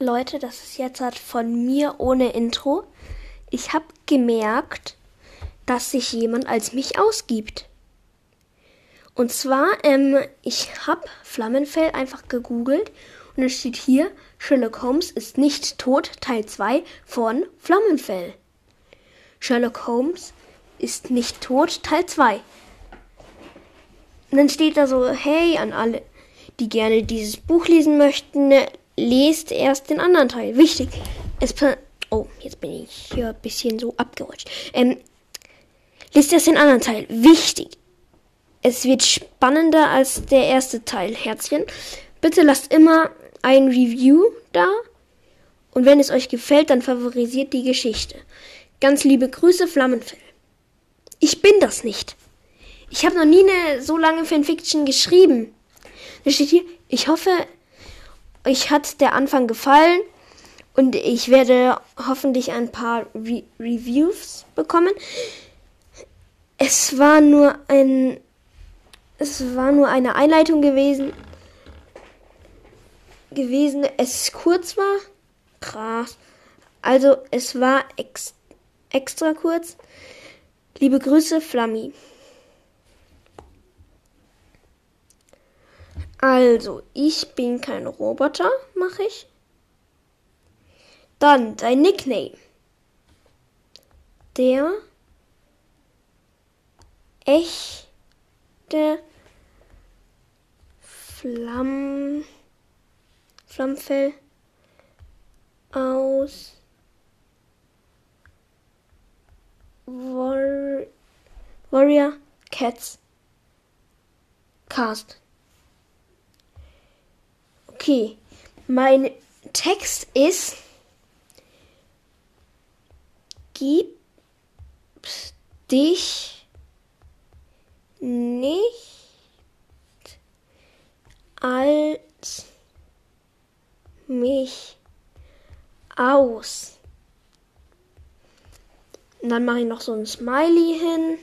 Leute, das ist jetzt halt von mir ohne Intro. Ich habe gemerkt, dass sich jemand als mich ausgibt. Und zwar, ähm, ich habe Flammenfell einfach gegoogelt und es steht hier, Sherlock Holmes ist nicht tot, Teil 2 von Flammenfell. Sherlock Holmes ist nicht tot, Teil 2. Und dann steht da so, hey, an alle, die gerne dieses Buch lesen möchten, lest erst den anderen Teil. Wichtig. Es oh, jetzt bin ich hier ein bisschen so abgerutscht. Ähm, lest erst den anderen Teil. Wichtig. Es wird spannender als der erste Teil. Herzchen. Bitte lasst immer ein Review da. Und wenn es euch gefällt, dann favorisiert die Geschichte. Ganz liebe Grüße, Flammenfell. Ich bin das nicht. Ich habe noch nie eine so lange Fanfiction geschrieben. Da steht hier, ich hoffe, euch hat der Anfang gefallen und ich werde hoffentlich ein paar Re Reviews bekommen. Es war nur ein es war nur eine Einleitung gewesen gewesen, es kurz war. Krass. Also, es war ex extra kurz. Liebe Grüße, Flammi. Also, ich bin kein Roboter, mache ich. Dann dein Nickname. Der echte Flamm Flammfell aus War Warrior Cats Cast. Okay, mein Text ist, gib dich nicht als mich aus. Und dann mache ich noch so ein Smiley hin,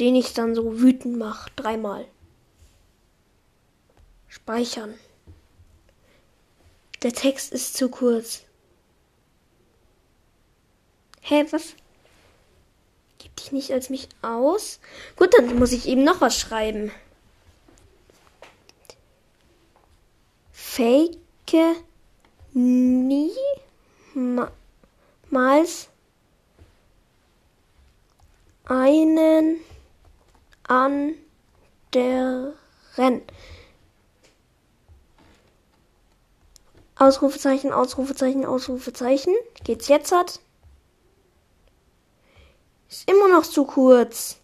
den ich dann so wütend mache, dreimal. Speichern. Der Text ist zu kurz. Hä, was? Gib dich nicht als mich aus? Gut, dann muss ich eben noch was schreiben. Fake niemals einen anderen. Ausrufezeichen, Ausrufezeichen, Ausrufezeichen. Geht's jetzt hat? Ist immer noch zu kurz.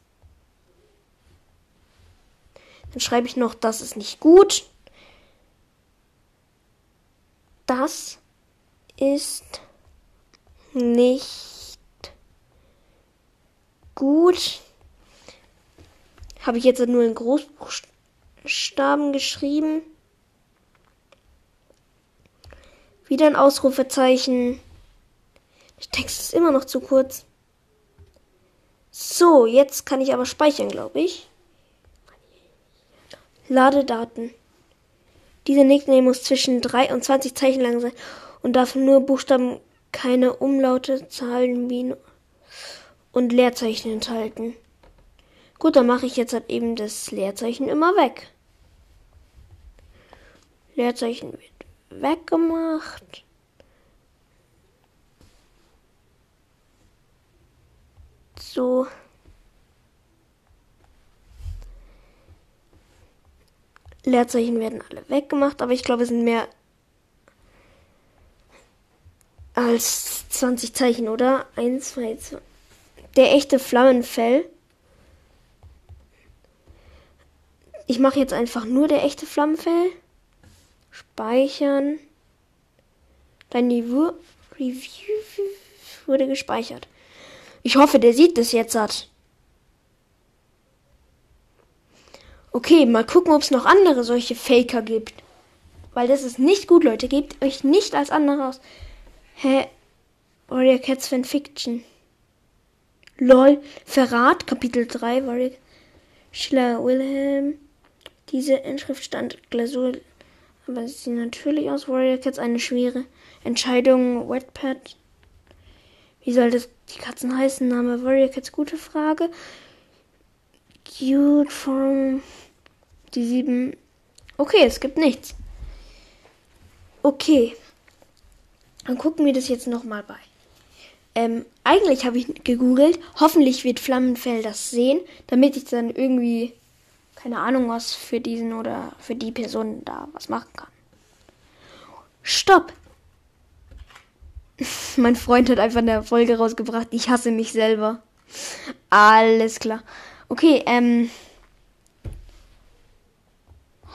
Dann schreibe ich noch, das ist nicht gut. Das ist nicht gut. Habe ich jetzt nur in Großbuchstaben geschrieben. Wieder ein Ausrufezeichen. Der Text ist immer noch zu kurz. So, jetzt kann ich aber speichern, glaube ich. Ladedaten. Dieser Nickname muss zwischen 3 und 20 Zeichen lang sein und darf nur Buchstaben, keine Umlaute, Zahlen, Min und Leerzeichen enthalten. Gut, dann mache ich jetzt halt eben das Leerzeichen immer weg. Leerzeichen weggemacht. So. Leerzeichen werden alle weggemacht, aber ich glaube, es sind mehr als 20 Zeichen, oder? 1, 2, 2. Der echte Flammenfell. Ich mache jetzt einfach nur der echte Flammenfell. Speichern. Dein Niveau Review wurde gespeichert. Ich hoffe, der sieht das jetzt hat. Okay, mal gucken, ob es noch andere solche Faker gibt. Weil das ist nicht gut, Leute. Gebt euch nicht als andere aus. Hä? Warrior Cats Fanfiction. LOL. Verrat, Kapitel 3, Warrior Schiller Wilhelm. Diese Inschrift stand Glasur Aber es sieht natürlich aus. Warrior Cats eine schwere Entscheidung. Wetpad. Wie soll das die Katzen heißen? Name Warrior Cats, gute Frage. Cute Form. Die sieben. Okay, es gibt nichts. Okay. Dann gucken wir das jetzt nochmal bei. Ähm, eigentlich habe ich gegoogelt. Hoffentlich wird Flammenfell das sehen, damit ich dann irgendwie, keine Ahnung, was für diesen oder für die Person da was machen kann. Stopp! mein Freund hat einfach eine Folge rausgebracht. Ich hasse mich selber. Alles klar. Okay, ähm.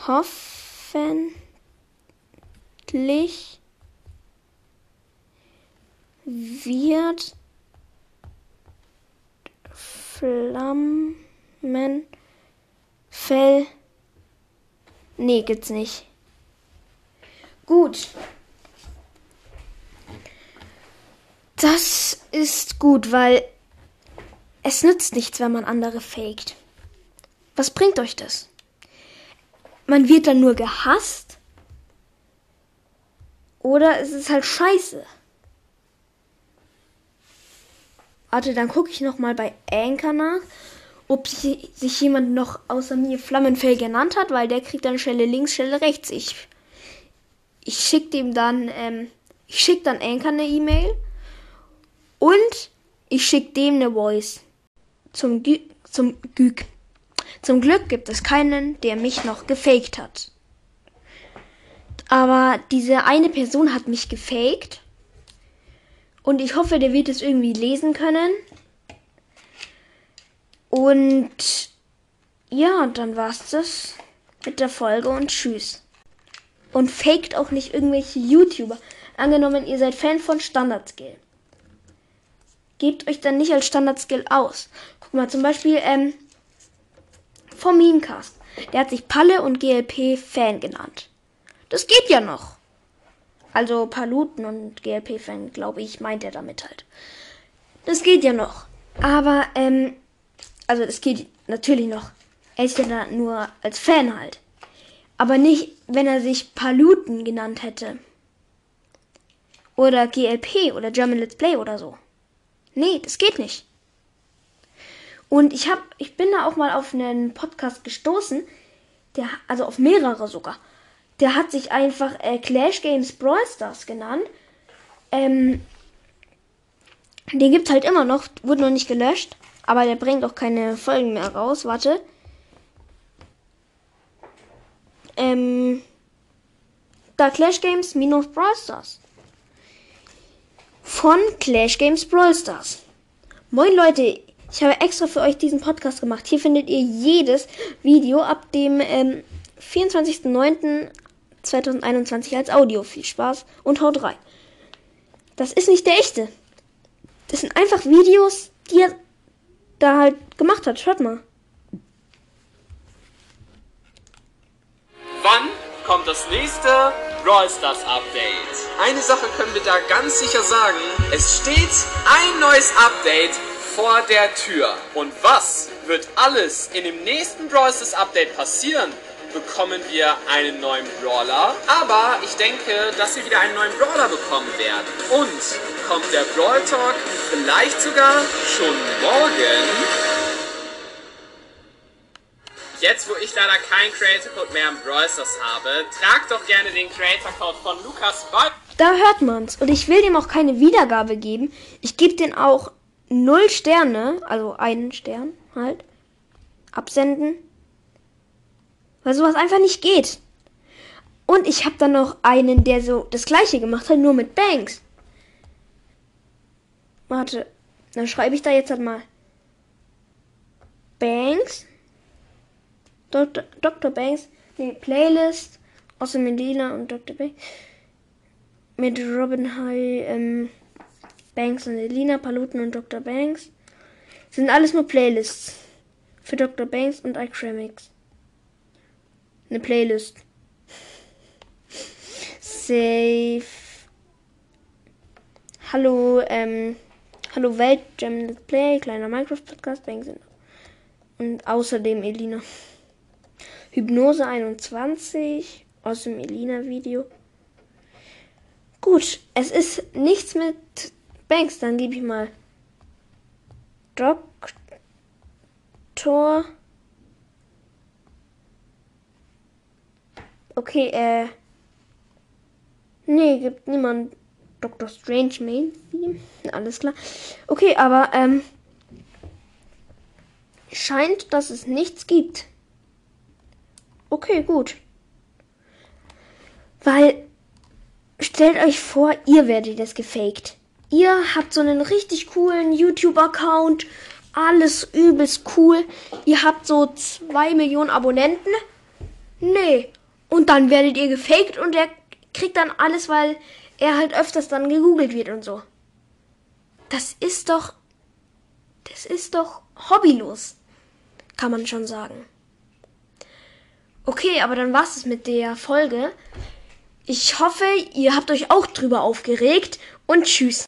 Hoffentlich wird Flammenfell. Nee, gibt's nicht. Gut. Das ist gut, weil es nützt nichts, wenn man andere faked. Was bringt euch das? Man wird dann nur gehasst? Oder es ist halt scheiße. Warte, dann gucke ich noch mal bei Anchor nach, ob sich jemand noch außer mir Flammenfell genannt hat, weil der kriegt dann Stelle links, Stelle rechts. Ich, ich schicke dem dann, ähm, ich schicke dann Anchor eine E-Mail und ich schicke dem eine Voice. Zum, Gü zum, Gü zum Glück gibt es keinen, der mich noch gefaked hat. Aber diese eine Person hat mich gefaked und ich hoffe, der wird es irgendwie lesen können. Und ja, dann war's das mit der Folge und tschüss. Und faked auch nicht irgendwelche YouTuber. Angenommen, ihr seid Fan von Standard-Skill. Gebt euch dann nicht als Standard-Skill aus. Guck mal, zum Beispiel ähm, vom Memecast. Der hat sich Palle und GLP Fan genannt. Das geht ja noch. Also Paluten und GLP-Fan, glaube ich, meint er damit halt. Das geht ja noch. Aber, ähm, also es geht natürlich noch. Er ist ja da nur als Fan halt. Aber nicht, wenn er sich Paluten genannt hätte. Oder GLP oder German Let's Play oder so. Nee, das geht nicht. Und ich hab, ich bin da auch mal auf einen Podcast gestoßen, der, also auf mehrere sogar der hat sich einfach äh, Clash Games Brawl Stars genannt. Ähm, den gibt's halt immer noch, wurde noch nicht gelöscht, aber der bringt auch keine Folgen mehr raus. Warte. Ähm, da Clash Games minus Brawl Stars. Von Clash Games Brawl Stars. Moin Leute, ich habe extra für euch diesen Podcast gemacht. Hier findet ihr jedes Video ab dem ähm, 24.09. 2021 als Audio. Viel Spaß und haut rein. Das ist nicht der echte. Das sind einfach Videos, die er da halt gemacht hat. Schaut mal. Wann kommt das nächste Brawl Stars Update? Eine Sache können wir da ganz sicher sagen. Es steht ein neues Update vor der Tür. Und was wird alles in dem nächsten Brawl Stars Update passieren? bekommen wir einen neuen Brawler. Aber ich denke, dass wir wieder einen neuen Brawler bekommen werden. Und kommt der Brawl Talk vielleicht sogar schon morgen? Jetzt, wo ich leider keinen Creator Code mehr im Brawl habe, tragt doch gerne den Creator Code von Lukas bei. Da hört man's. Und ich will dem auch keine Wiedergabe geben. Ich gebe den auch null Sterne, also einen Stern halt, absenden weil sowas einfach nicht geht. Und ich habe dann noch einen, der so das gleiche gemacht hat, nur mit Banks. Warte, dann schreibe ich da jetzt halt mal. Banks. Dr. Dr. Banks. Nee, Playlist. Außer Medina und Dr. Banks. Mit Robin High, ähm, Banks und Elina, Paluten und Dr. Banks. sind alles nur Playlists. Für Dr. Banks und iCremix eine Playlist. Safe. Hallo, ähm, hallo Welt, Gem Let's Play, kleiner Minecraft Podcast, und außerdem Elina. Hypnose 21 aus dem Elina-Video. Gut, es ist nichts mit Banks. Dann gebe ich mal Doktor. Okay, äh. Nee, gibt niemand Doctor Strange Main Theme. Alles klar. Okay, aber ähm. Scheint, dass es nichts gibt. Okay, gut. Weil, stellt euch vor, ihr werdet das gefaked. Ihr habt so einen richtig coolen YouTube-Account. Alles übelst cool. Ihr habt so zwei Millionen Abonnenten. Nee. Und dann werdet ihr gefaked und er kriegt dann alles, weil er halt öfters dann gegoogelt wird und so. Das ist doch. Das ist doch hobbylos. Kann man schon sagen. Okay, aber dann war's es mit der Folge. Ich hoffe, ihr habt euch auch drüber aufgeregt und tschüss.